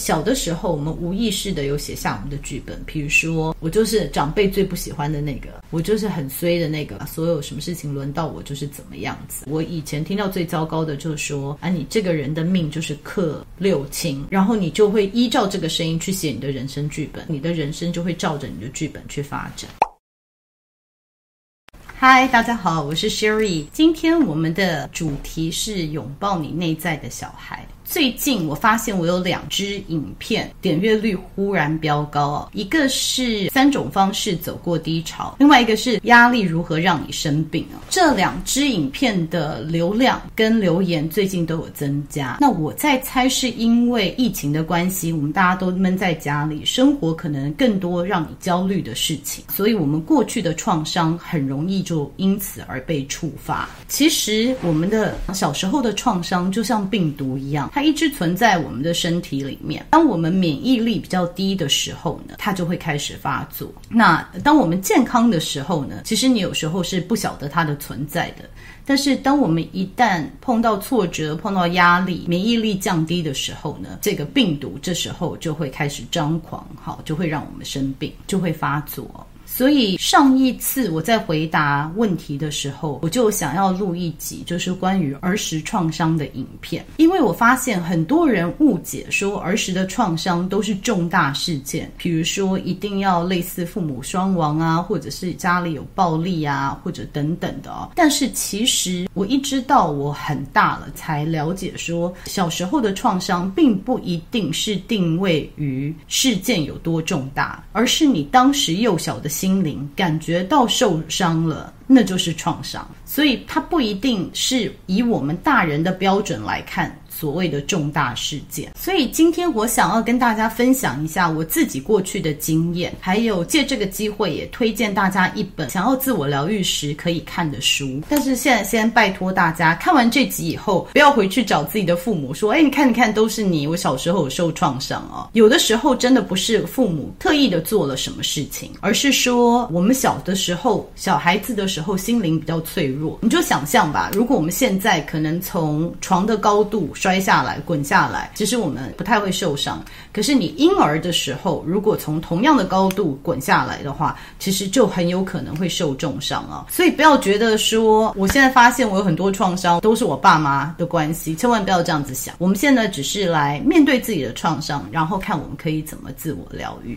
小的时候，我们无意识的有写下我们的剧本，比如说我就是长辈最不喜欢的那个，我就是很衰的那个，所有什么事情轮到我就是怎么样子。我以前听到最糟糕的就是说啊，你这个人的命就是克六亲，然后你就会依照这个声音去写你的人生剧本，你的人生就会照着你的剧本去发展。嗨，大家好，我是 Sherry，今天我们的主题是拥抱你内在的小孩。最近我发现我有两支影片点阅率忽然飙高哦，一个是三种方式走过低潮，另外一个是压力如何让你生病哦。这两支影片的流量跟留言最近都有增加。那我在猜是因为疫情的关系，我们大家都闷在家里，生活可能更多让你焦虑的事情，所以我们过去的创伤很容易就因此而被触发。其实我们的小时候的创伤就像病毒一样。一直存在我们的身体里面。当我们免疫力比较低的时候呢，它就会开始发作。那当我们健康的时候呢，其实你有时候是不晓得它的存在的。但是当我们一旦碰到挫折、碰到压力，免疫力降低的时候呢，这个病毒这时候就会开始张狂，好，就会让我们生病，就会发作。所以上一次我在回答问题的时候，我就想要录一集，就是关于儿时创伤的影片，因为我发现很多人误解说儿时的创伤都是重大事件，比如说一定要类似父母双亡啊，或者是家里有暴力啊，或者等等的。但是其实我一直到我很大了才了解说，小时候的创伤并不一定是定位于事件有多重大，而是你当时幼小的心。灵感觉到受伤了，那就是创伤，所以它不一定是以我们大人的标准来看。所谓的重大事件，所以今天我想要跟大家分享一下我自己过去的经验，还有借这个机会也推荐大家一本想要自我疗愈时可以看的书。但是现在先拜托大家，看完这集以后，不要回去找自己的父母说：“哎，你看，你看，都是你，我小时候有受创伤哦。”有的时候真的不是父母特意的做了什么事情，而是说我们小的时候，小孩子的时候心灵比较脆弱。你就想象吧，如果我们现在可能从床的高度摔。摔下来，滚下来，其实我们不太会受伤。可是你婴儿的时候，如果从同样的高度滚下来的话，其实就很有可能会受重伤啊。所以不要觉得说，我现在发现我有很多创伤都是我爸妈的关系，千万不要这样子想。我们现在只是来面对自己的创伤，然后看我们可以怎么自我疗愈。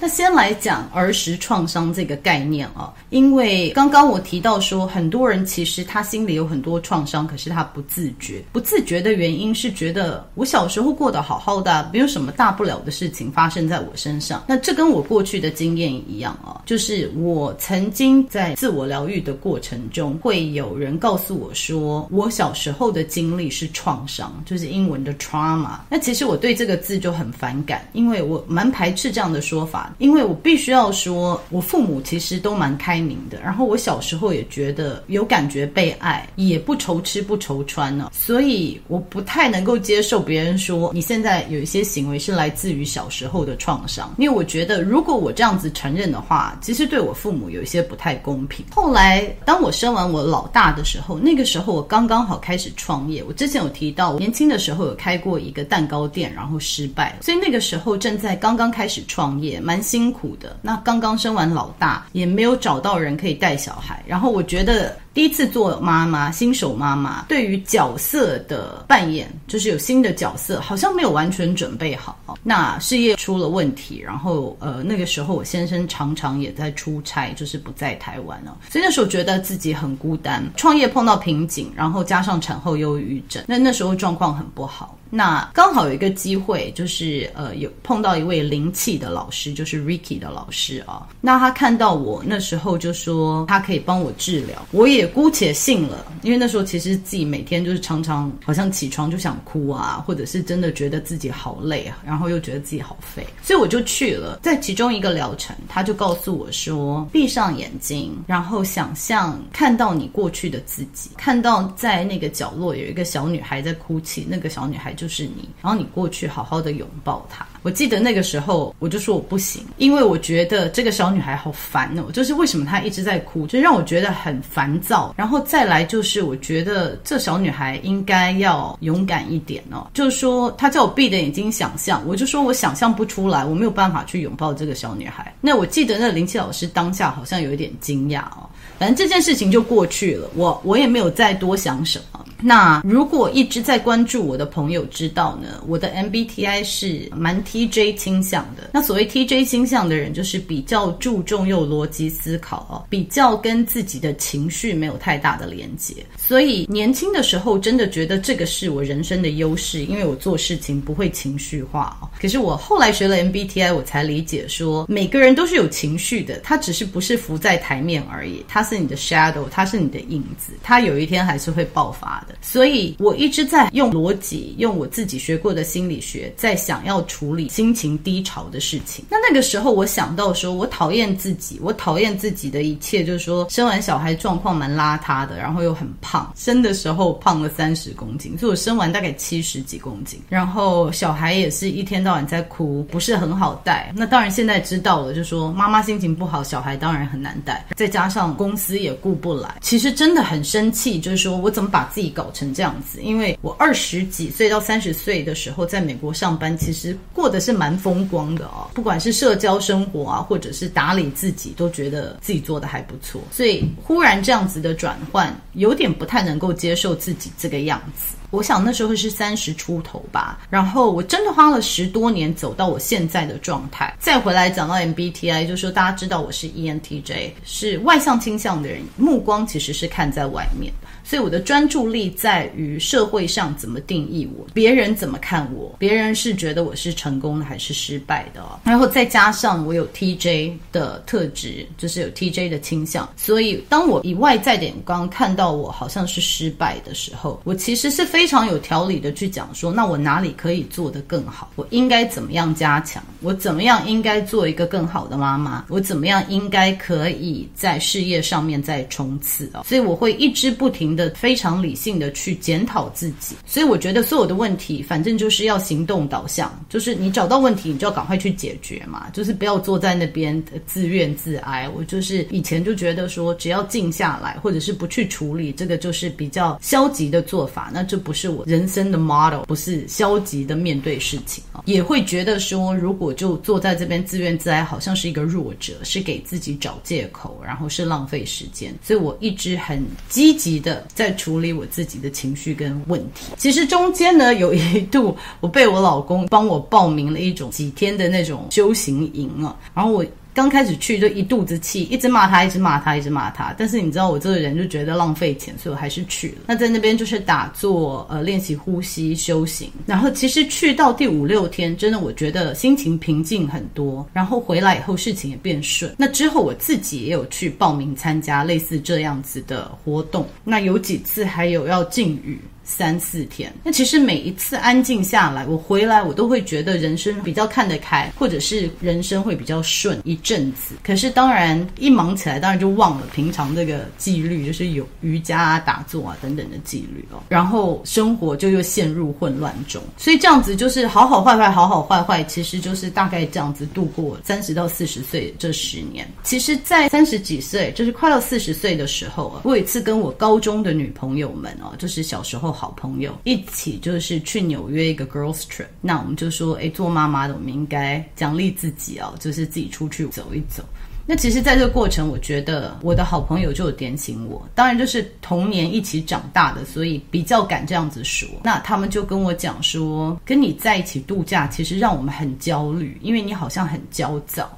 那先来讲儿时创伤这个概念啊，因为刚刚我提到说，很多人其实他心里有很多创伤，可是他不自觉。不自觉的原因是觉得我小时候过得好好的，没有什么大不了的事情发生在我身上。那这跟我过去的经验一样啊，就是我曾经在自我疗愈的过程中，会有人告诉我说，我小时候的经历是创伤，就是英文的 trauma。那其实我对这个字就很反感，因为我蛮排斥这样的说法。因为我必须要说，我父母其实都蛮开明的，然后我小时候也觉得有感觉被爱，也不愁吃不愁穿呢，所以我不太能够接受别人说你现在有一些行为是来自于小时候的创伤，因为我觉得如果我这样子承认的话，其实对我父母有一些不太公平。后来当我生完我老大的时候，那个时候我刚刚好开始创业，我之前有提到，我年轻的时候有开过一个蛋糕店，然后失败，所以那个时候正在刚刚开始创业，蛮。辛苦的，那刚刚生完老大，也没有找到人可以带小孩，然后我觉得。第一次做妈妈，新手妈妈，对于角色的扮演，就是有新的角色，好像没有完全准备好。那事业出了问题，然后呃，那个时候我先生常常也在出差，就是不在台湾了，所以那时候觉得自己很孤单，创业碰到瓶颈，然后加上产后忧郁症，那那时候状况很不好。那刚好有一个机会，就是呃，有碰到一位灵气的老师，就是 Ricky 的老师啊。那他看到我那时候就说他可以帮我治疗，我也。姑且信了，因为那时候其实自己每天就是常常好像起床就想哭啊，或者是真的觉得自己好累啊，然后又觉得自己好废，所以我就去了。在其中一个疗程，他就告诉我说：闭上眼睛，然后想象看到你过去的自己，看到在那个角落有一个小女孩在哭泣，那个小女孩就是你，然后你过去好好的拥抱她。我记得那个时候我就说我不行，因为我觉得这个小女孩好烦哦，就是为什么她一直在哭，就让我觉得很烦躁。然后再来就是我觉得这小女孩应该要勇敢一点哦，就是说她叫我闭着眼睛想象，我就说我想象不出来，我没有办法去拥抱这个小女孩。那我记得那林奇老师当下好像有一点惊讶哦。反正这件事情就过去了，我我也没有再多想什么。那如果一直在关注我的朋友知道呢，我的 MBTI 是蛮 TJ 倾向的。那所谓 TJ 倾向的人，就是比较注重用逻辑思考哦，比较跟自己的情绪没有太大的连接。所以年轻的时候真的觉得这个是我人生的优势，因为我做事情不会情绪化哦。可是我后来学了 MBTI，我才理解说，每个人都是有情绪的，他只是不是浮在台面而已，他是你的 shadow，他是你的影子，他有一天还是会爆发所以我一直在用逻辑，用我自己学过的心理学，在想要处理心情低潮的事情。那那个时候，我想到说，我讨厌自己，我讨厌自己的一切，就是说，生完小孩状况蛮邋遢的，然后又很胖，生的时候胖了三十公斤，所以我生完大概七十几公斤，然后小孩也是一天到晚在哭，不是很好带。那当然现在知道了，就说妈妈心情不好，小孩当然很难带，再加上公司也顾不来，其实真的很生气，就是说我怎么把自己搞成这样子，因为我二十几岁到三十岁的时候在美国上班，其实过得是蛮风光的哦。不管是社交生活啊，或者是打理自己，都觉得自己做的还不错。所以忽然这样子的转换，有点不太能够接受自己这个样子。我想那时候是三十出头吧，然后我真的花了十多年走到我现在的状态。再回来讲到 MBTI，就是说大家知道我是 ENTJ，是外向倾向的人，目光其实是看在外面。所以我的专注力在于社会上怎么定义我，别人怎么看我，别人是觉得我是成功的还是失败的。然后再加上我有 TJ 的特质，就是有 TJ 的倾向，所以当我以外在的眼光看到我好像是失败的时候，我其实是非非常有条理的去讲说，那我哪里可以做得更好？我应该怎么样加强？我怎么样应该做一个更好的妈妈？我怎么样应该可以在事业上面再冲刺哦？所以我会一直不停的非常理性的去检讨自己，所以我觉得所有的问题，反正就是要行动导向，就是你找到问题，你就要赶快去解决嘛，就是不要坐在那边自怨自哀。我就是以前就觉得说，只要静下来，或者是不去处理，这个就是比较消极的做法，那这不是我人生的 model，不是消极的面对事情啊，也会觉得说，如果就坐在这边自怨自哀，好像是一个弱者，是给自己找借口，然后是浪费时间。所以我一直很积极的。在处理我自己的情绪跟问题，其实中间呢，有一度我被我老公帮我报名了一种几天的那种修行营啊，然后我。刚开始去就一肚子气，一直骂他，一直骂他，一直骂他。但是你知道我这个人就觉得浪费钱，所以我还是去了。那在那边就是打坐，呃，练习呼吸、修行。然后其实去到第五六天，真的我觉得心情平静很多。然后回来以后事情也变顺。那之后我自己也有去报名参加类似这样子的活动。那有几次还有要禁语。三四天，那其实每一次安静下来，我回来我都会觉得人生比较看得开，或者是人生会比较顺一阵子。可是当然一忙起来，当然就忘了平常这个纪律，就是有瑜伽啊、打坐啊等等的纪律哦。然后生活就又陷入混乱中，所以这样子就是好好坏坏，好好坏坏，其实就是大概这样子度过三十到四十岁这十年。其实，在三十几岁，就是快到四十岁的时候啊，我有一次跟我高中的女朋友们哦，就是小时候。好朋友一起就是去纽约一个 girls trip，那我们就说，诶，做妈妈的我们应该奖励自己哦，就是自己出去走一走。那其实，在这个过程，我觉得我的好朋友就有点醒我，当然就是童年一起长大的，所以比较敢这样子说。那他们就跟我讲说，跟你在一起度假，其实让我们很焦虑，因为你好像很焦躁。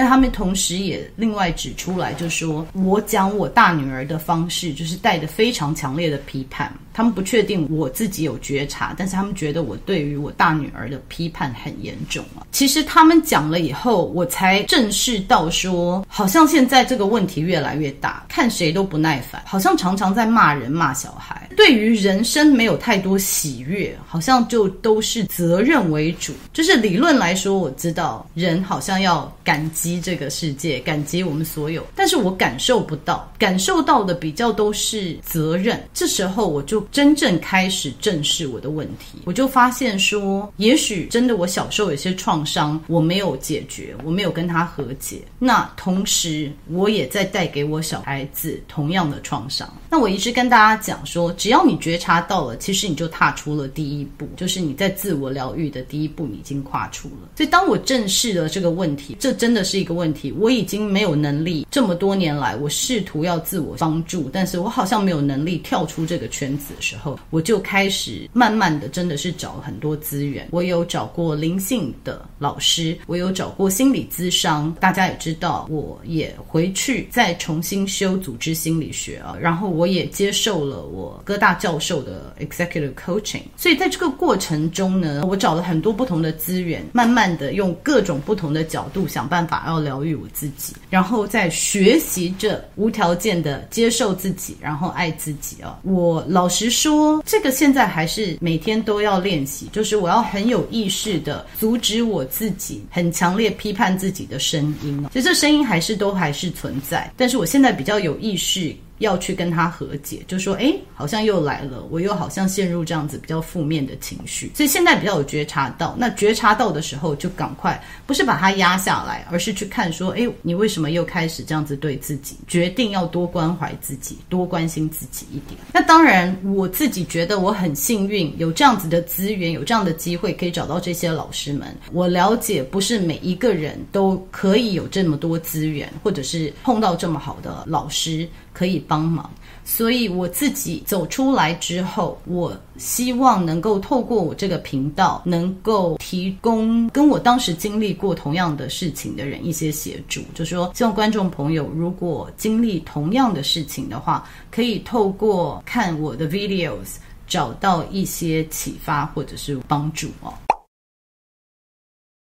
但他们同时也另外指出来，就说我讲我大女儿的方式，就是带着非常强烈的批判。他们不确定我自己有觉察，但是他们觉得我对于我大女儿的批判很严重啊。其实他们讲了以后，我才正视到说，好像现在这个问题越来越大，看谁都不耐烦，好像常常在骂人骂小孩，对于人生没有太多喜悦，好像就都是责任为主。就是理论来说，我知道人好像要感激这个世界，感激我们所有，但是我感受不到，感受到的比较都是责任。这时候我就真正开始正视我的问题，我就发现说，也许真的我小时候有些创伤，我没有解决，我没有跟他和解。那同时，我也在带给我小孩子同样的创伤。那我一直跟大家讲说，只要你觉察到了，其实你就踏出了第一步，就是你在自我疗愈的第一步，你已经跨出了。所以，当我正视了这个问题，这真的是一个问题。我已经没有能力，这么多年来，我试图要自我帮助，但是我好像没有能力跳出这个圈子的时候，我就开始慢慢的，真的是找了很多资源。我有找过灵性的老师，我有找过心理咨商。大家也知道，我也回去再重新修组织心理学啊，然后我也接受了我哥大教授的 executive coaching。所以在这个过程中呢，我找了很多不同的资源，慢慢的用各种不同的角度想办法要疗愈我自己，然后在学习着无条件的接受自己，然后爱自己啊。我老实说，这个现在还是每天都要练习，就是我要很有意识的阻止我自己很强烈批判自己的声音。其实这声音还是都还是存在，但是我现在比较有意识。要去跟他和解，就说，诶，好像又来了，我又好像陷入这样子比较负面的情绪，所以现在比较有觉察到，那觉察到的时候就赶快，不是把它压下来，而是去看说，诶，你为什么又开始这样子对自己？决定要多关怀自己，多关心自己一点。那当然，我自己觉得我很幸运，有这样子的资源，有这样的机会可以找到这些老师们。我了解，不是每一个人都可以有这么多资源，或者是碰到这么好的老师。可以帮忙，所以我自己走出来之后，我希望能够透过我这个频道，能够提供跟我当时经历过同样的事情的人一些协助。就是说，希望观众朋友如果经历同样的事情的话，可以透过看我的 videos 找到一些启发或者是帮助哦。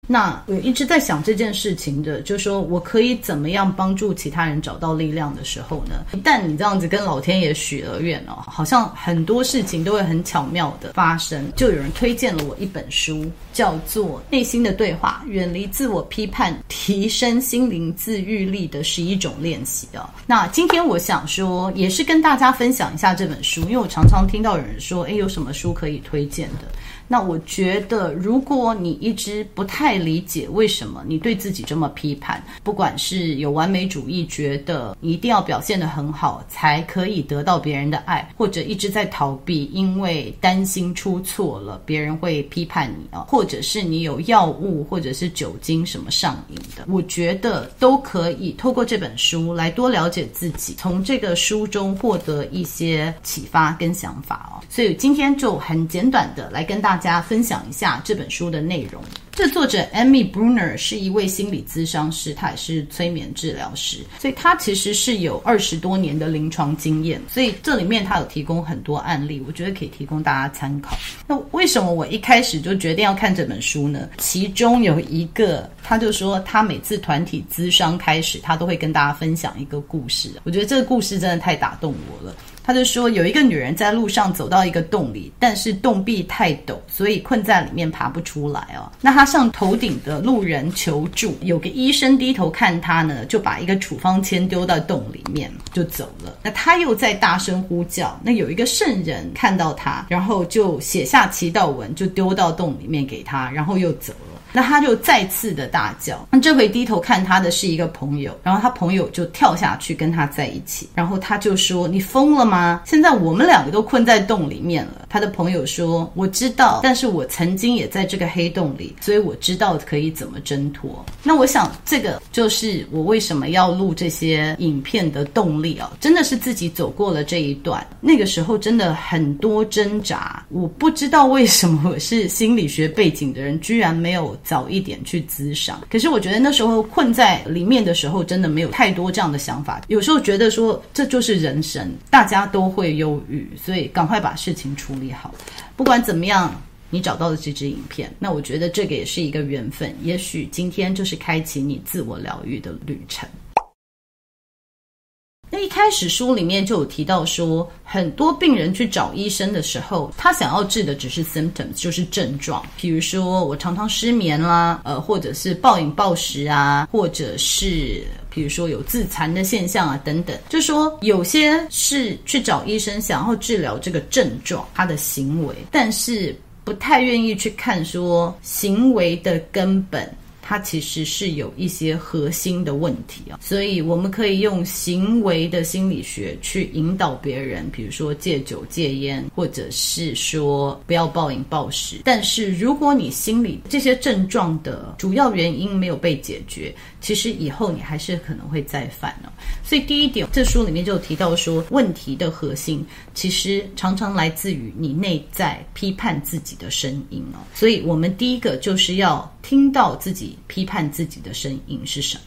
那我一直在想这件事情的，就是说我可以怎么样帮助其他人找到力量的时候呢？一旦你这样子跟老天爷许了愿哦，好像很多事情都会很巧妙的发生。就有人推荐了我一本书，叫做《内心的对话：远离自我批判，提升心灵自愈力的十一种练习》哦。那今天我想说，也是跟大家分享一下这本书，因为我常常听到有人说，诶，有什么书可以推荐的？那我觉得，如果你一直不太理解为什么你对自己这么批判，不管是有完美主义，觉得你一定要表现得很好才可以得到别人的爱，或者一直在逃避，因为担心出错了别人会批判你啊，或者是你有药物或者是酒精什么上瘾的，我觉得都可以透过这本书来多了解自己，从这个书中获得一些启发跟想法哦。所以今天就很简短的来跟大家。大家分享一下这本书的内容。这作者 Amy Brunner 是一位心理咨商师，他也是催眠治疗师，所以他其实是有二十多年的临床经验。所以这里面他有提供很多案例，我觉得可以提供大家参考。那为什么我一开始就决定要看这本书呢？其中有一个，他就说他每次团体咨商开始，他都会跟大家分享一个故事。我觉得这个故事真的太打动我了。他就说，有一个女人在路上走到一个洞里，但是洞壁太陡，所以困在里面爬不出来哦。那她向头顶的路人求助，有个医生低头看她呢，就把一个处方签丢到洞里面就走了。那她又在大声呼叫，那有一个圣人看到她，然后就写下祈祷文，就丢到洞里面给她，然后又走了。那他就再次的大叫，那这回低头看他的是一个朋友，然后他朋友就跳下去跟他在一起，然后他就说：“你疯了吗？现在我们两个都困在洞里面了。”他的朋友说：“我知道，但是我曾经也在这个黑洞里，所以我知道可以怎么挣脱。”那我想这个就是我为什么要录这些影片的动力啊，真的是自己走过了这一段，那个时候真的很多挣扎，我不知道为什么我是心理学背景的人，居然没有。早一点去咨商，可是我觉得那时候困在里面的时候，真的没有太多这样的想法。有时候觉得说这就是人生，大家都会忧郁，所以赶快把事情处理好。不管怎么样，你找到的这支影片，那我觉得这个也是一个缘分。也许今天就是开启你自我疗愈的旅程。开始书里面就有提到说，很多病人去找医生的时候，他想要治的只是 symptoms，就是症状。比如说我常常失眠啦，呃，或者是暴饮暴食啊，或者是比如说有自残的现象啊，等等。就说有些是去找医生想要治疗这个症状，他的行为，但是不太愿意去看说行为的根本。它其实是有一些核心的问题啊，所以我们可以用行为的心理学去引导别人，比如说戒酒戒烟，或者是说不要暴饮暴食。但是如果你心里这些症状的主要原因没有被解决，其实以后你还是可能会再犯呢。所以第一点，这书里面就提到说，问题的核心其实常常来自于你内在批判自己的声音哦。所以我们第一个就是要听到自己。批判自己的声音是什么？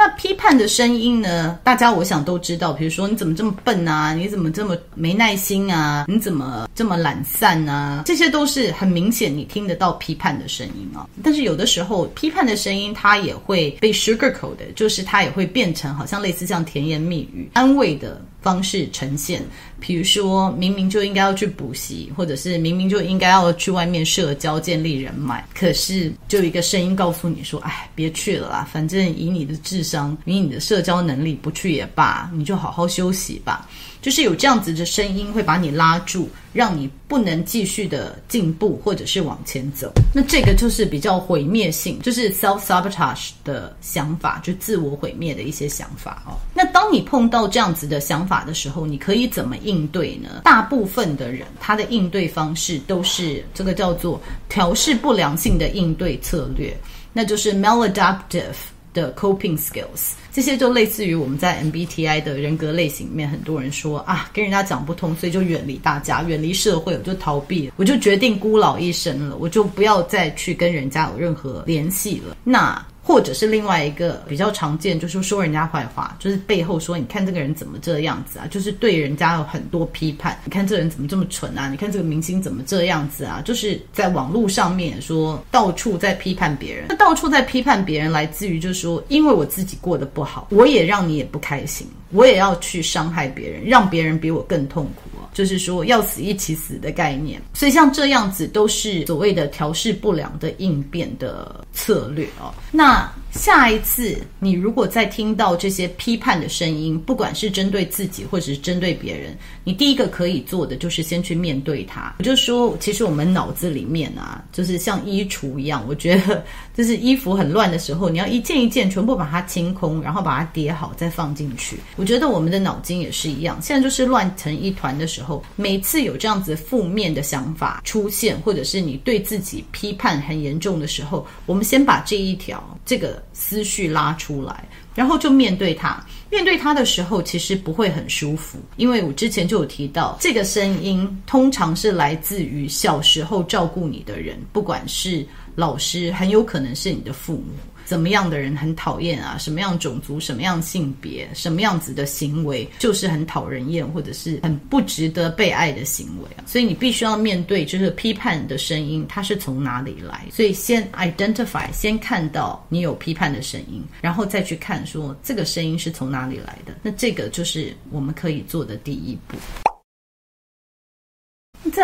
那批判的声音呢？大家我想都知道，比如说你怎么这么笨啊？你怎么这么没耐心啊？你怎么这么懒散啊？这些都是很明显你听得到批判的声音啊。但是有的时候批判的声音它也会被 sugarcoat 的，就是它也会变成好像类似像甜言蜜语、安慰的。方式呈现，比如说明明就应该要去补习，或者是明明就应该要去外面社交、建立人脉，可是就一个声音告诉你说：“哎，别去了啦，反正以你的智商，以你的社交能力，不去也罢，你就好好休息吧。”就是有这样子的声音会把你拉住，让你不能继续的进步或者是往前走。那这个就是比较毁灭性，就是 self sabotage 的想法，就自我毁灭的一些想法哦。那当你碰到这样子的想法的时候，你可以怎么应对呢？大部分的人他的应对方式都是这个叫做调试不良性的应对策略，那就是 maladaptive 的 coping skills。这些就类似于我们在 MBTI 的人格类型里面，很多人说啊，跟人家讲不通，所以就远离大家，远离社会，我就逃避，我就决定孤老一生了，我就不要再去跟人家有任何联系了。那或者是另外一个比较常见，就是说人家坏话，就是背后说，你看这个人怎么这样子啊，就是对人家有很多批判。你看这人怎么这么蠢啊？你看这个明星怎么这样子啊？就是在网络上面说到处在批判别人，那到处在批判别人，来自于就是说，因为我自己过得不好，我也让你也不开心，我也要去伤害别人，让别人比我更痛苦。就是说要死一起死的概念，所以像这样子都是所谓的调试不良的应变的策略哦。那下一次你如果再听到这些批判的声音，不管是针对自己或者是针对别人，你第一个可以做的就是先去面对它。我就说，其实我们脑子里面啊，就是像衣橱一样，我觉得就是衣服很乱的时候，你要一件一件全部把它清空，然后把它叠好再放进去。我觉得我们的脑筋也是一样，现在就是乱成一团的时候。时候，每次有这样子负面的想法出现，或者是你对自己批判很严重的时候，我们先把这一条这个思绪拉出来，然后就面对它。面对它的时候，其实不会很舒服，因为我之前就有提到，这个声音通常是来自于小时候照顾你的人，不管是老师，很有可能是你的父母。怎么样的人很讨厌啊？什么样种族、什么样性别、什么样子的行为，就是很讨人厌，或者是很不值得被爱的行为啊！所以你必须要面对，就是批判的声音，它是从哪里来？所以先 identify，先看到你有批判的声音，然后再去看说这个声音是从哪里来的。那这个就是我们可以做的第一步。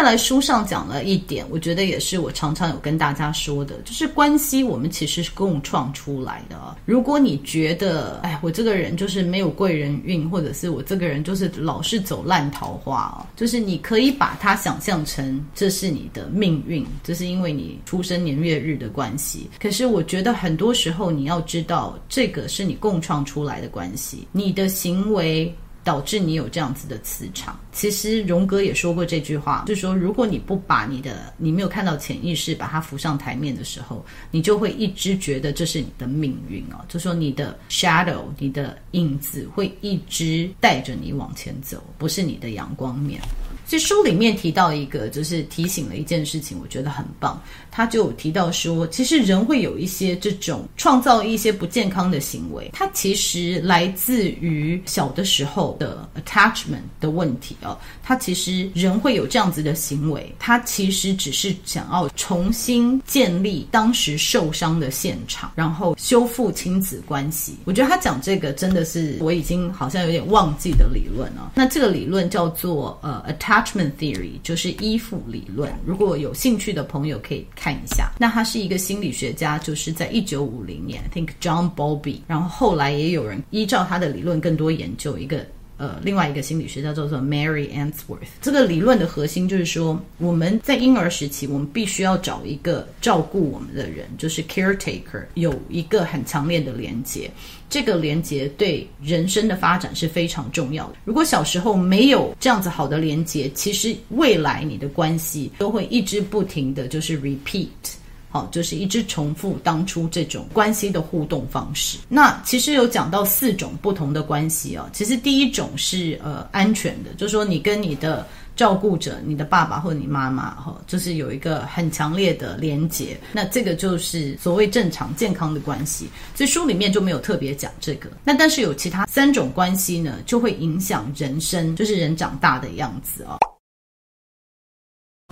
在，书上讲了一点，我觉得也是我常常有跟大家说的，就是关系我们其实是共创出来的。如果你觉得，哎，我这个人就是没有贵人运，或者是我这个人就是老是走烂桃花，就是你可以把它想象成这是你的命运，这是因为你出生年月日的关系。可是我觉得很多时候你要知道，这个是你共创出来的关系，你的行为。导致你有这样子的磁场。其实荣格也说过这句话，就是说，如果你不把你的你没有看到潜意识把它浮上台面的时候，你就会一直觉得这是你的命运哦。就说，你的 shadow，你的影子会一直带着你往前走，不是你的阳光面。所以书里面提到一个，就是提醒了一件事情，我觉得很棒。他就有提到说，其实人会有一些这种创造一些不健康的行为，它其实来自于小的时候的 attachment 的问题哦。他其实人会有这样子的行为，他其实只是想要重新建立当时受伤的现场，然后修复亲子关系。我觉得他讲这个真的是我已经好像有点忘记的理论了。那这个理论叫做呃 attachment theory，就是依附理论。如果有兴趣的朋友可以看。看一下，那他是一个心理学家，就是在一九五零年 think John Bowlby，然后后来也有人依照他的理论更多研究一个呃另外一个心理学家叫做 Mary Ainsworth。这个理论的核心就是说，我们在婴儿时期，我们必须要找一个照顾我们的人，就是 caretaker，有一个很强烈的连接。这个连接对人生的发展是非常重要的。如果小时候没有这样子好的连接，其实未来你的关系都会一直不停的就是 repeat，好，就是一直重复当初这种关系的互动方式。那其实有讲到四种不同的关系哦，其实第一种是呃安全的，就是说你跟你的。照顾者，你的爸爸或你妈妈，哈，就是有一个很强烈的连结，那这个就是所谓正常健康的关系。所以书里面就没有特别讲这个。那但是有其他三种关系呢，就会影响人生，就是人长大的样子哦。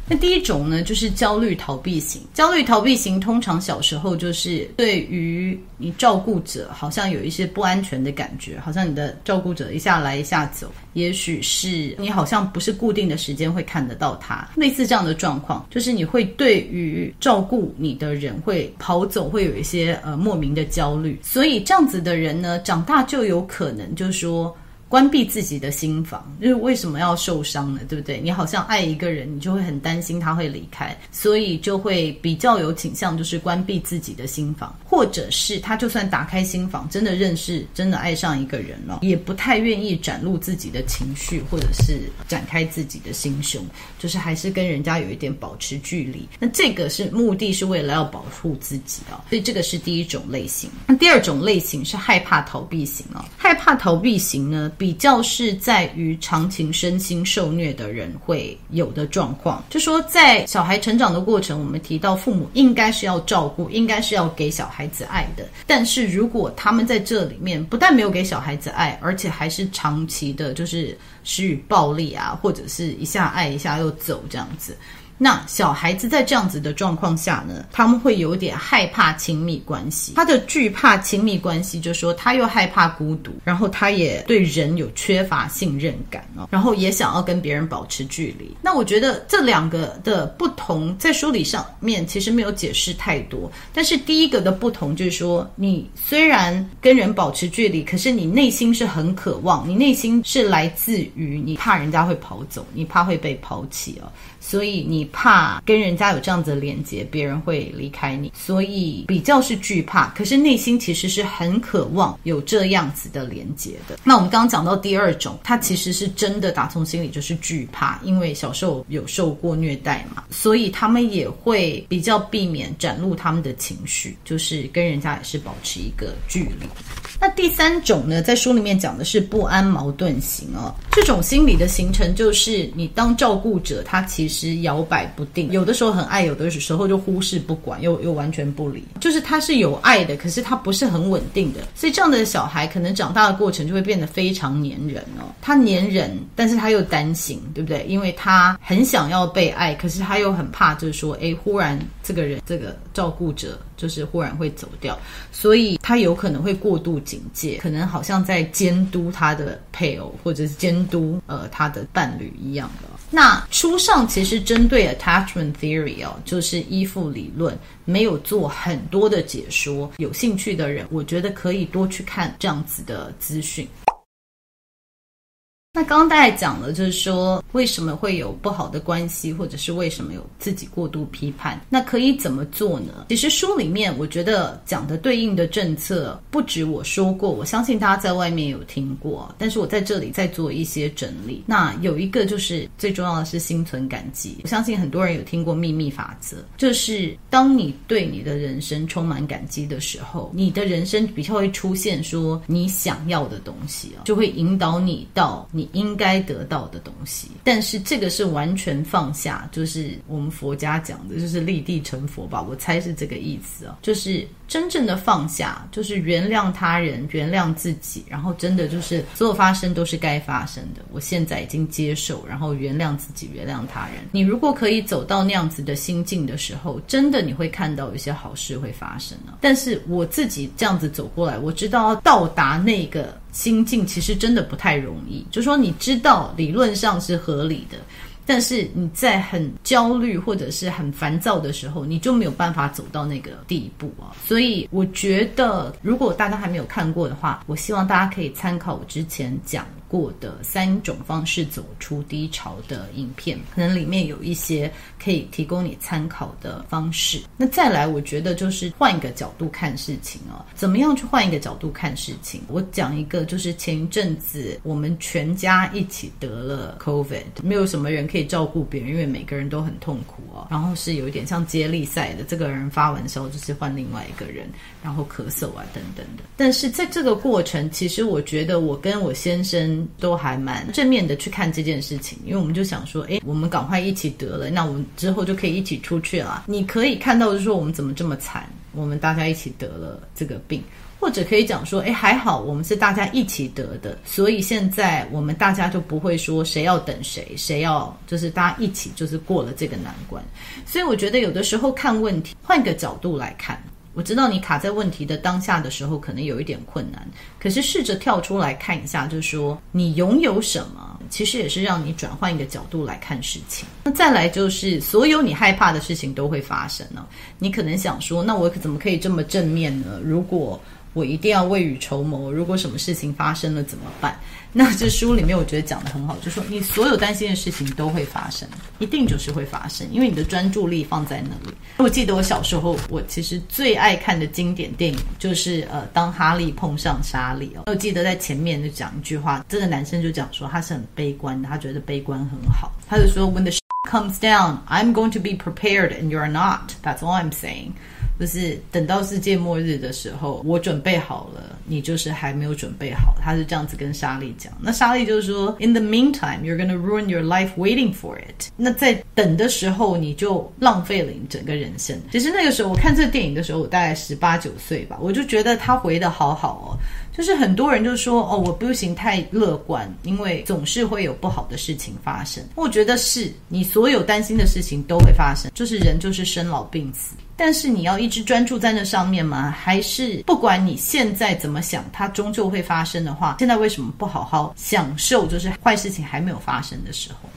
那第一种呢，就是焦虑逃避型。焦虑逃避型通常小时候就是对于你照顾者好像有一些不安全的感觉，好像你的照顾者一下来一下走，也许是你好像不是固定的时间会看得到他，类似这样的状况，就是你会对于照顾你的人会跑走，会有一些呃莫名的焦虑。所以这样子的人呢，长大就有可能就是说。关闭自己的心房，就是为什么要受伤呢？对不对？你好像爱一个人，你就会很担心他会离开，所以就会比较有倾向，就是关闭自己的心房，或者是他就算打开心房，真的认识、真的爱上一个人了，也不太愿意展露自己的情绪，或者是展开自己的心胸，就是还是跟人家有一点保持距离。那这个是目的是为了要保护自己啊，所以这个是第一种类型。那第二种类型是害怕逃避型啊，害怕逃避型呢，比较是在于长期身心受虐的人会有的状况，就说在小孩成长的过程，我们提到父母应该是要照顾，应该是要给小孩子爱的。但是如果他们在这里面不但没有给小孩子爱，而且还是长期的，就是施予暴力啊，或者是一下爱一下又走这样子。那小孩子在这样子的状况下呢，他们会有点害怕亲密关系。他的惧怕亲密关系，就是说他又害怕孤独，然后他也对人有缺乏信任感哦，然后也想要跟别人保持距离。那我觉得这两个的不同，在书里上面其实没有解释太多。但是第一个的不同就是说，你虽然跟人保持距离，可是你内心是很渴望，你内心是来自于你怕人家会跑走，你怕会被抛弃哦。所以你怕跟人家有这样子的连接，别人会离开你，所以比较是惧怕。可是内心其实是很渴望有这样子的连接的。那我们刚刚讲到第二种，他其实是真的打从心里就是惧怕，因为小时候有受过虐待嘛，所以他们也会比较避免展露他们的情绪，就是跟人家也是保持一个距离。那第三种呢，在书里面讲的是不安矛盾型哦，这种心理的形成就是你当照顾者，他其实。摇摆摆不定，有的时候很爱，有的时候就忽视不管，又又完全不理。就是他是有爱的，可是他不是很稳定的。所以这样的小孩可能长大的过程就会变得非常粘人哦。他粘人，但是他又担心，对不对？因为他很想要被爱，可是他又很怕，就是说，哎，忽然这个人，这个照顾者。就是忽然会走掉，所以他有可能会过度警戒，可能好像在监督他的配偶或者是监督呃他的伴侣一样的。那书上其实针对 attachment theory 哦，就是依附理论，没有做很多的解说。有兴趣的人，我觉得可以多去看这样子的资讯。那刚刚大概讲了，就是说为什么会有不好的关系，或者是为什么有自己过度批判，那可以怎么做呢？其实书里面我觉得讲的对应的政策不止我说过，我相信大家在外面有听过，但是我在这里再做一些整理。那有一个就是最重要的是心存感激，我相信很多人有听过秘密法则，就是当你对你的人生充满感激的时候，你的人生比较会出现说你想要的东西啊，就会引导你到你。你应该得到的东西。但是这个是完全放下，就是我们佛家讲的，就是立地成佛吧，我猜是这个意思啊，就是。真正的放下，就是原谅他人，原谅自己，然后真的就是所有发生都是该发生的。我现在已经接受，然后原谅自己，原谅他人。你如果可以走到那样子的心境的时候，真的你会看到有些好事会发生啊。但是我自己这样子走过来，我知道到达那个心境，其实真的不太容易。就说你知道理论上是合理的。但是你在很焦虑或者是很烦躁的时候，你就没有办法走到那个地步啊。所以我觉得，如果大家还没有看过的话，我希望大家可以参考我之前讲过的三种方式走出低潮的影片，可能里面有一些可以提供你参考的方式。那再来，我觉得就是换一个角度看事情啊，怎么样去换一个角度看事情？我讲一个，就是前一阵子我们全家一起得了 COVID，没有什么人可以照顾别人，因为每个人都很痛苦啊。然后是有一点像接力赛的，这个人发完烧就是换另外一个人，然后咳嗽啊等等的。但是在这个过程，其实我觉得我跟我先生。都还蛮正面的去看这件事情，因为我们就想说，诶，我们赶快一起得了，那我们之后就可以一起出去了。你可以看到，就是说我们怎么这么惨，我们大家一起得了这个病，或者可以讲说，诶，还好我们是大家一起得的，所以现在我们大家就不会说谁要等谁，谁要就是大家一起就是过了这个难关。所以我觉得有的时候看问题，换个角度来看。我知道你卡在问题的当下的时候，可能有一点困难。可是试着跳出来看一下，就是说你拥有什么，其实也是让你转换一个角度来看事情。那再来就是，所有你害怕的事情都会发生呢。你可能想说，那我怎么可以这么正面呢？如果我一定要未雨绸缪，如果什么事情发生了怎么办？那这书里面我觉得讲得很好，就说你所有担心的事情都会发生，一定就是会发生，因为你的专注力放在那里。我记得我小时候，我其实最爱看的经典电影就是呃，当哈利碰上莎莉哦。我记得在前面就讲一句话，这个男生就讲说他是很悲观的，他觉得悲观很好，他就说 When the comes down, I'm going to be prepared and you're not. That's all I'm saying. 就是等到世界末日的时候，我准备好了，你就是还没有准备好。他是这样子跟莎莉讲。那莎莉就是说，In the meantime, you're gonna ruin your life waiting for it。那在等的时候，你就浪费了你整个人生。其实那个时候我看这电影的时候，我大概十八九岁吧，我就觉得他回的好好哦。就是很多人就说，哦，我不行太乐观，因为总是会有不好的事情发生。我觉得是你所有担心的事情都会发生，就是人就是生老病死。但是你要一直专注在那上面吗？还是不管你现在怎么想，它终究会发生的话，现在为什么不好好享受？就是坏事情还没有发生的时候。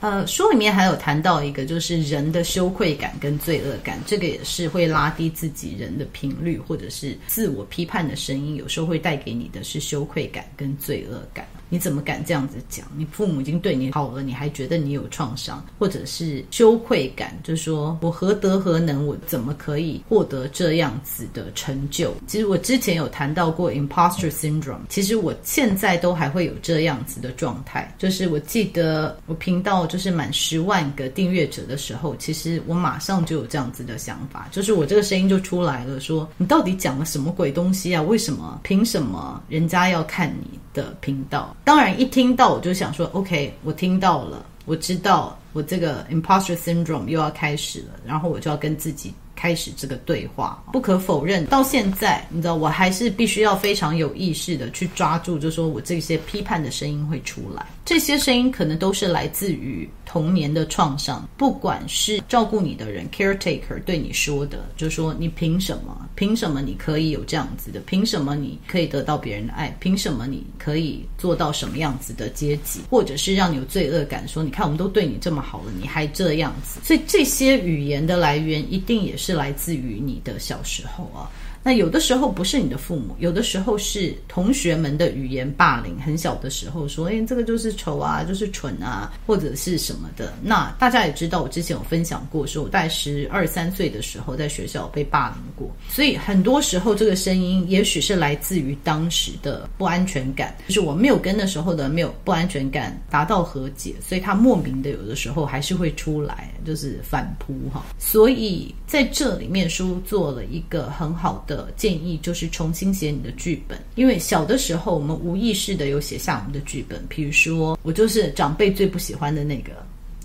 呃，书里面还有谈到一个，就是人的羞愧感跟罪恶感，这个也是会拉低自己人的频率，或者是自我批判的声音，有时候会带给你的是羞愧感跟罪恶感。你怎么敢这样子讲？你父母已经对你好了，你还觉得你有创伤，或者是羞愧感，就是说我何德何能，我怎么可以获得这样子的成就？其实我之前有谈到过 imposter syndrome，其实我现在都还会有这样子的状态。就是我记得我频道就是满十万个订阅者的时候，其实我马上就有这样子的想法，就是我这个声音就出来了，说你到底讲了什么鬼东西啊？为什么？凭什么人家要看你的频道？当然，一听到我就想说，OK，我听到了，我知道我这个 imposter syndrome 又要开始了，然后我就要跟自己开始这个对话。不可否认，到现在，你知道，我还是必须要非常有意识的去抓住，就说我这些批判的声音会出来。这些声音可能都是来自于童年的创伤，不管是照顾你的人 caretaker 对你说的，就说你凭什么？凭什么你可以有这样子的？凭什么你可以得到别人的爱？凭什么你可以做到什么样子的阶级？或者是让你有罪恶感，说你看我们都对你这么好了，你还这样子？所以这些语言的来源一定也是是来自于你的小时候啊。那有的时候不是你的父母，有的时候是同学们的语言霸凌。很小的时候说，诶，这个就是丑啊，就是蠢啊，或者是什么的。那大家也知道，我之前有分享过，说我在十二三岁的时候在学校被霸凌过。所以很多时候这个声音也许是来自于当时的不安全感，就是我没有跟那时候的没有不安全感达到和解，所以他莫名的有的时候还是会出来，就是反扑哈。所以在这里面书做了一个很好的。的建议就是重新写你的剧本，因为小的时候我们无意识的有写下我们的剧本，比如说我就是长辈最不喜欢的那个。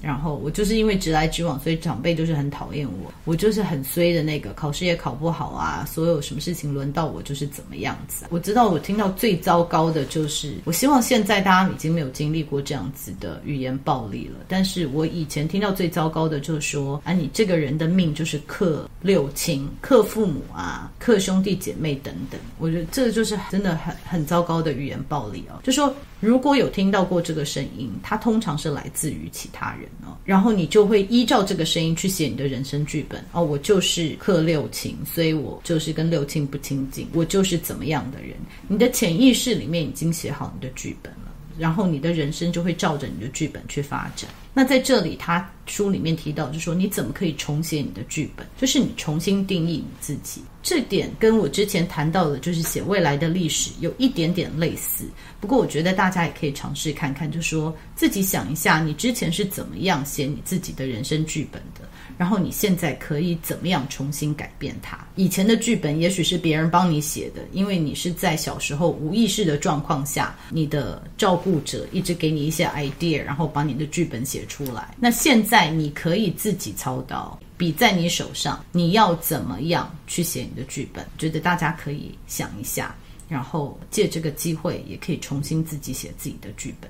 然后我就是因为直来直往，所以长辈就是很讨厌我。我就是很衰的那个，考试也考不好啊。所有什么事情轮到我就是怎么样子。我知道我听到最糟糕的就是，我希望现在大家已经没有经历过这样子的语言暴力了。但是我以前听到最糟糕的就是说，啊，你这个人的命就是克六亲、克父母啊、克兄弟姐妹等等。我觉得这就是真的很很糟糕的语言暴力哦。就说如果有听到过这个声音，它通常是来自于其他人哦。然后你就会依照这个声音去写你的人生剧本哦。我就是克六亲，所以我就是跟六亲不亲近，我就是怎么样的人。你的潜意识里面已经写好你的剧本了，然后你的人生就会照着你的剧本去发展。那在这里，他书里面提到，就说你怎么可以重写你的剧本，就是你重新定义你自己。这点跟我之前谈到的，就是写未来的历史有一点点类似。不过，我觉得大家也可以尝试看看，就说自己想一下，你之前是怎么样写你自己的人生剧本的。然后你现在可以怎么样重新改变它？以前的剧本也许是别人帮你写的，因为你是在小时候无意识的状况下，你的照顾者一直给你一些 idea，然后把你的剧本写出来。那现在你可以自己操刀，笔在你手上，你要怎么样去写你的剧本？觉得大家可以想一下，然后借这个机会也可以重新自己写自己的剧本。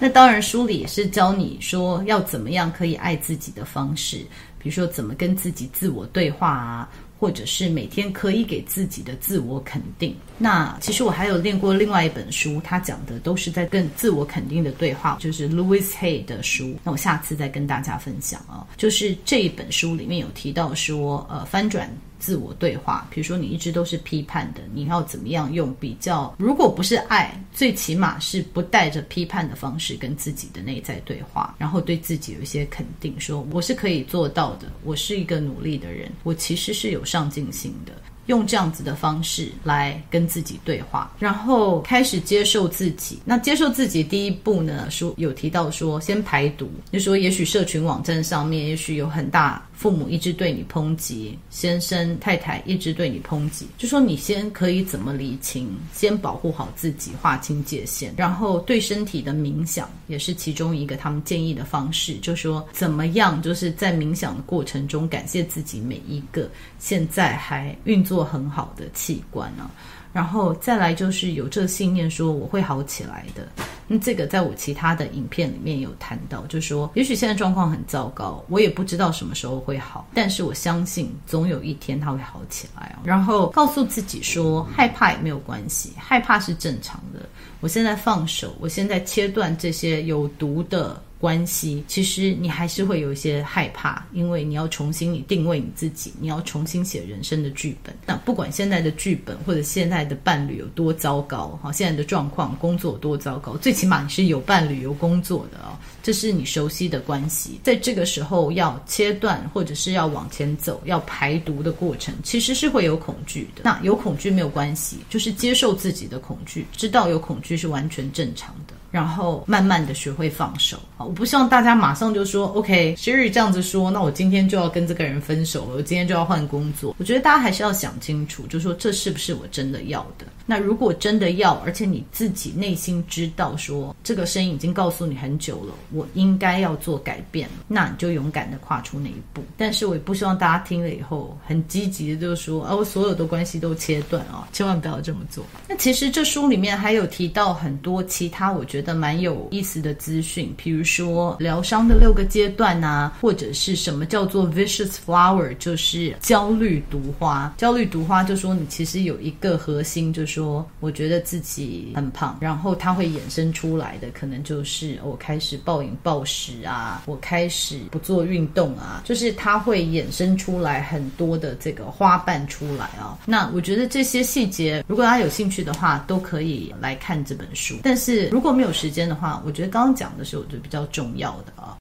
那当然，书里也是教你说要怎么样可以爱自己的方式，比如说怎么跟自己自我对话啊，或者是每天可以给自己的自我肯定。那其实我还有练过另外一本书，它讲的都是在跟自我肯定的对话，就是 Louis Hay 的书。那我下次再跟大家分享啊，就是这一本书里面有提到说，呃，翻转。自我对话，比如说你一直都是批判的，你要怎么样用比较？如果不是爱，最起码是不带着批判的方式跟自己的内在对话，然后对自己有一些肯定，说我是可以做到的，我是一个努力的人，我其实是有上进心的。用这样子的方式来跟自己对话，然后开始接受自己。那接受自己第一步呢，说有提到说，先排毒。就说也许社群网站上面，也许有很大父母一直对你抨击，先生太太一直对你抨击，就说你先可以怎么理清，先保护好自己，划清界限。然后对身体的冥想也是其中一个他们建议的方式，就说怎么样，就是在冥想的过程中感谢自己每一个现在还运作。很好的器官啊，然后再来就是有这信念，说我会好起来的。那这个在我其他的影片里面有谈到，就说也许现在状况很糟糕，我也不知道什么时候会好，但是我相信总有一天它会好起来。然后告诉自己说，害怕也没有关系，害怕是正常的。我现在放手，我现在切断这些有毒的。关系其实你还是会有一些害怕，因为你要重新你定位你自己，你要重新写人生的剧本。那不管现在的剧本或者现在的伴侣有多糟糕，哈，现在的状况、工作多糟糕，最起码你是有伴侣、有工作的啊，这是你熟悉的关系。在这个时候要切断或者是要往前走、要排毒的过程，其实是会有恐惧的。那有恐惧没有关系，就是接受自己的恐惧，知道有恐惧是完全正常的。然后慢慢的学会放手啊！我不希望大家马上就说 OK，Sherry 这样子说，那我今天就要跟这个人分手了，我今天就要换工作。我觉得大家还是要想清楚，就说这是不是我真的要的？那如果真的要，而且你自己内心知道说这个声音已经告诉你很久了，我应该要做改变了，那你就勇敢的跨出那一步。但是我也不希望大家听了以后很积极的就说啊，我所有的关系都切断啊，千万不要这么做。那其实这书里面还有提到很多其他，我觉得。的蛮有意思的资讯，比如说疗伤的六个阶段啊，或者是什么叫做 vicious flower，就是焦虑毒花。焦虑毒花就说你其实有一个核心，就说我觉得自己很胖，然后它会衍生出来的可能就是我开始暴饮暴食啊，我开始不做运动啊，就是它会衍生出来很多的这个花瓣出来啊。那我觉得这些细节，如果大家有兴趣的话，都可以来看这本书。但是如果没有有时间的话，我觉得刚刚讲的是我觉得比较重要的啊。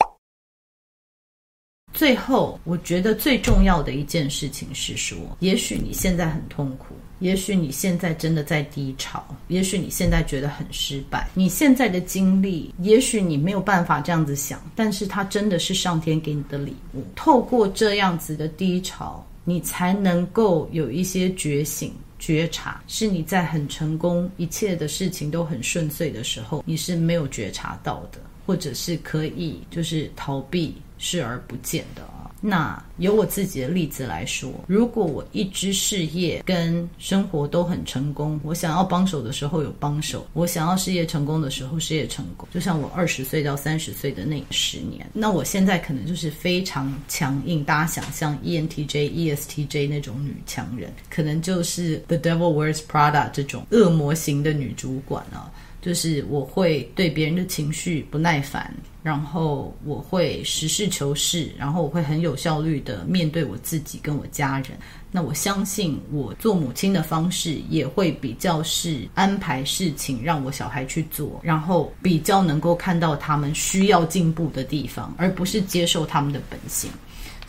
最后，我觉得最重要的一件事情是说，也许你现在很痛苦，也许你现在真的在低潮，也许你现在觉得很失败，你现在的经历，也许你没有办法这样子想，但是它真的是上天给你的礼物。透过这样子的低潮。你才能够有一些觉醒、觉察。是你在很成功、一切的事情都很顺遂的时候，你是没有觉察到的，或者是可以就是逃避、视而不见的。那由我自己的例子来说，如果我一直事业跟生活都很成功，我想要帮手的时候有帮手，我想要事业成功的时候事业成功，就像我二十岁到三十岁的那十年，那我现在可能就是非常强硬，大家想象 ENTJ、ESTJ 那种女强人，可能就是 The Devil Wears Prada 这种恶魔型的女主管啊。就是我会对别人的情绪不耐烦，然后我会实事求是，然后我会很有效率的面对我自己跟我家人。那我相信我做母亲的方式也会比较是安排事情让我小孩去做，然后比较能够看到他们需要进步的地方，而不是接受他们的本性。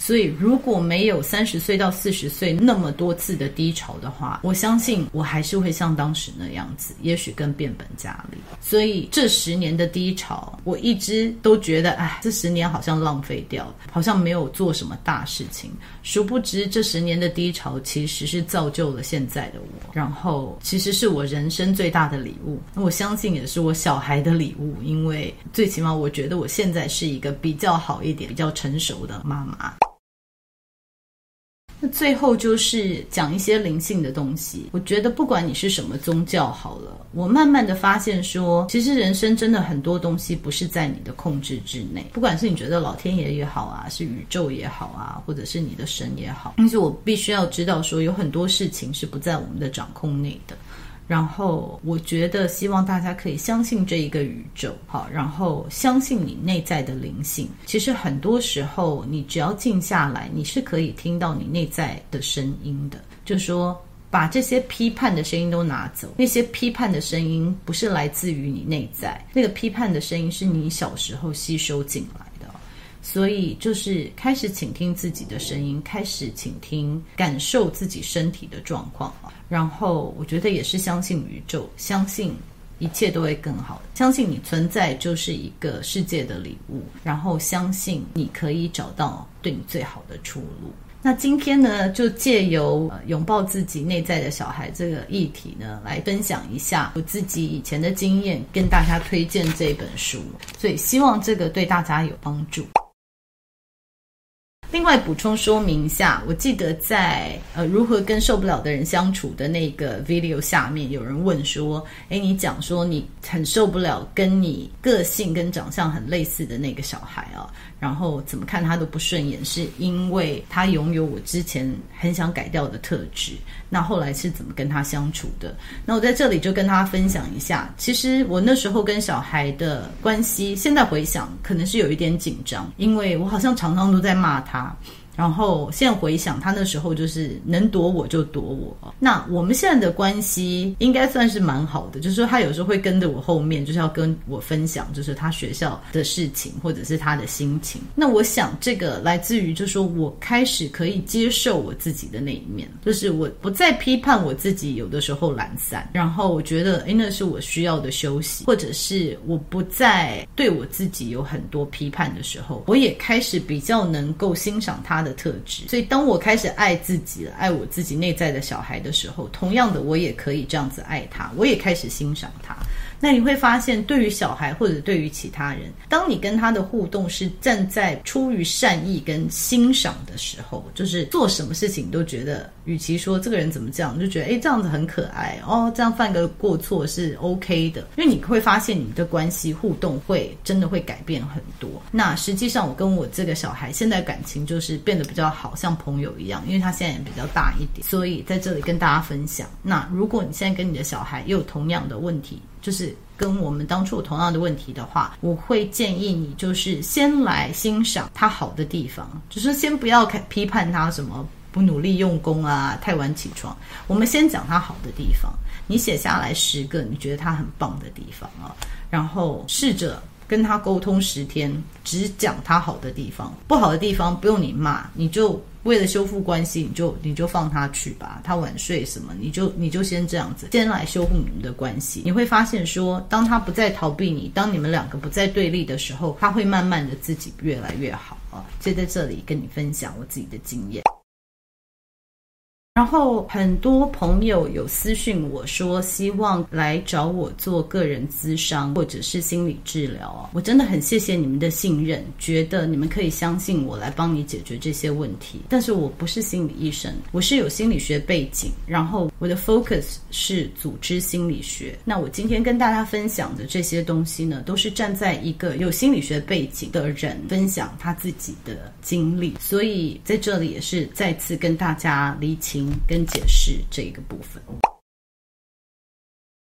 所以，如果没有三十岁到四十岁那么多次的低潮的话，我相信我还是会像当时那样子，也许更变本加厉。所以这十年的低潮，我一直都觉得，哎，这十年好像浪费掉了，好像没有做什么大事情。殊不知，这十年的低潮其实是造就了现在的我，然后其实是我人生最大的礼物。我相信也是我小孩的礼物，因为最起码我觉得我现在是一个比较好一点、比较成熟的妈妈。那最后就是讲一些灵性的东西。我觉得不管你是什么宗教好了，我慢慢的发现说，其实人生真的很多东西不是在你的控制之内。不管是你觉得老天爷也好啊，是宇宙也好啊，或者是你的神也好，但是我必须要知道说，有很多事情是不在我们的掌控内的。然后我觉得，希望大家可以相信这一个宇宙，好，然后相信你内在的灵性。其实很多时候，你只要静下来，你是可以听到你内在的声音的。就说把这些批判的声音都拿走，那些批判的声音不是来自于你内在，那个批判的声音是你小时候吸收进来的。所以就是开始倾听自己的声音，开始倾听、感受自己身体的状况。然后我觉得也是相信宇宙，相信一切都会更好，相信你存在就是一个世界的礼物，然后相信你可以找到对你最好的出路。那今天呢，就借由，呃，拥抱自己内在的小孩这个议题呢，来分享一下我自己以前的经验，跟大家推荐这本书，所以希望这个对大家有帮助。另外补充说明一下，我记得在呃如何跟受不了的人相处的那个 video 下面，有人问说：“诶，你讲说你很受不了跟你个性跟长相很类似的那个小孩啊，然后怎么看他都不顺眼，是因为他拥有我之前很想改掉的特质。那后来是怎么跟他相处的？那我在这里就跟他分享一下。其实我那时候跟小孩的关系，现在回想可能是有一点紧张，因为我好像常常都在骂他。然后现在回想，他那时候就是能躲我就躲我。那我们现在的关系应该算是蛮好的，就是说他有时候会跟着我后面，就是要跟我分享，就是他学校的事情或者是他的心情。那我想这个来自于，就是说我开始可以接受我自己的那一面，就是我不再批判我自己，有的时候懒散。然后我觉得，诶，那是我需要的休息，或者是我不再对我自己有很多批判的时候，我也开始比较能够欣赏他的特质，所以当我开始爱自己，爱我自己内在的小孩的时候，同样的，我也可以这样子爱他，我也开始欣赏他。那你会发现，对于小孩或者对于其他人，当你跟他的互动是站在出于善意跟欣赏的时候，就是做什么事情都觉得，与其说这个人怎么这样，就觉得诶，这样子很可爱哦，这样犯个过错是 OK 的，因为你会发现你的关系互动会真的会改变很多。那实际上，我跟我这个小孩现在感情就是变得比较好，像朋友一样，因为他现在也比较大一点，所以在这里跟大家分享。那如果你现在跟你的小孩也有同样的问题，就是跟我们当初同样的问题的话，我会建议你就是先来欣赏他好的地方，就是先不要看批判他什么不努力用功啊，太晚起床。我们先讲他好的地方，你写下来十个你觉得他很棒的地方啊，然后试着跟他沟通十天，只讲他好的地方，不好的地方不用你骂，你就。为了修复关系，你就你就放他去吧。他晚睡什么，你就你就先这样子，先来修复你们的关系。你会发现说，当他不再逃避你，当你们两个不再对立的时候，他会慢慢的自己越来越好啊。就在这里跟你分享我自己的经验。然后很多朋友有私讯我说，希望来找我做个人咨商或者是心理治疗。我真的很谢谢你们的信任，觉得你们可以相信我来帮你解决这些问题。但是我不是心理医生，我是有心理学背景，然后我的 focus 是组织心理学。那我今天跟大家分享的这些东西呢，都是站在一个有心理学背景的人分享他自己的经历，所以在这里也是再次跟大家厘清。跟解释这一个部分。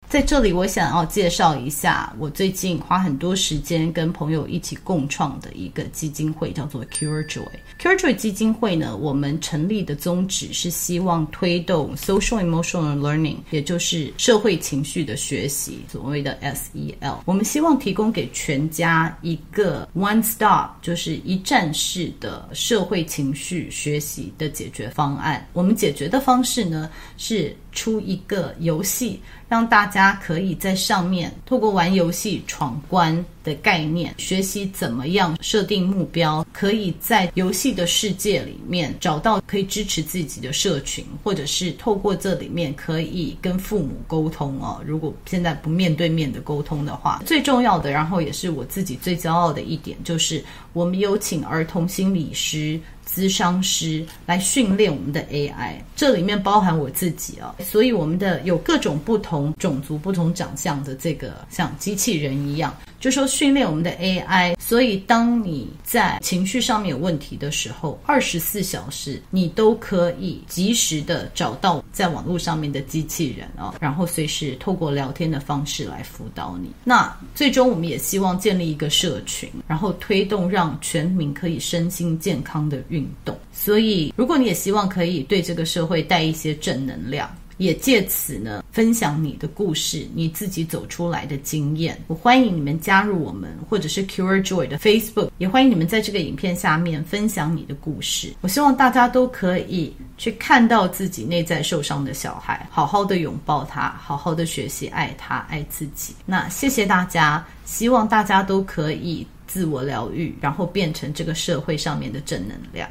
在这里，我想要介绍一下我最近花很多时间跟朋友一起共创的一个基金会，叫做 CureJoy。CureJoy 基金会呢，我们成立的宗旨是希望推动 Social Emotional Learning，也就是社会情绪的学习，所谓的 SEL。我们希望提供给全家一个 One Stop，就是一站式的社会情绪学习的解决方案。我们解决的方式呢，是出一个游戏。让大家可以在上面透过玩游戏闯关的概念，学习怎么样设定目标，可以在游戏的世界里面找到可以支持自己的社群，或者是透过这里面可以跟父母沟通哦。如果现在不面对面的沟通的话，最重要的，然后也是我自己最骄傲的一点，就是我们有请儿童心理师。咨商师来训练我们的 AI，这里面包含我自己啊，所以我们的有各种不同种族、不同长相的这个像机器人一样，就说训练我们的 AI。所以当你在情绪上面有问题的时候，二十四小时你都可以及时的找到在网络上面的机器人啊，然后随时透过聊天的方式来辅导你。那最终我们也希望建立一个社群，然后推动让全民可以身心健康的运动，所以如果你也希望可以对这个社会带一些正能量，也借此呢分享你的故事，你自己走出来的经验。我欢迎你们加入我们，或者是 CureJoy 的 Facebook，也欢迎你们在这个影片下面分享你的故事。我希望大家都可以去看到自己内在受伤的小孩，好好的拥抱他，好好的学习爱他，爱自己。那谢谢大家，希望大家都可以。自我疗愈，然后变成这个社会上面的正能量。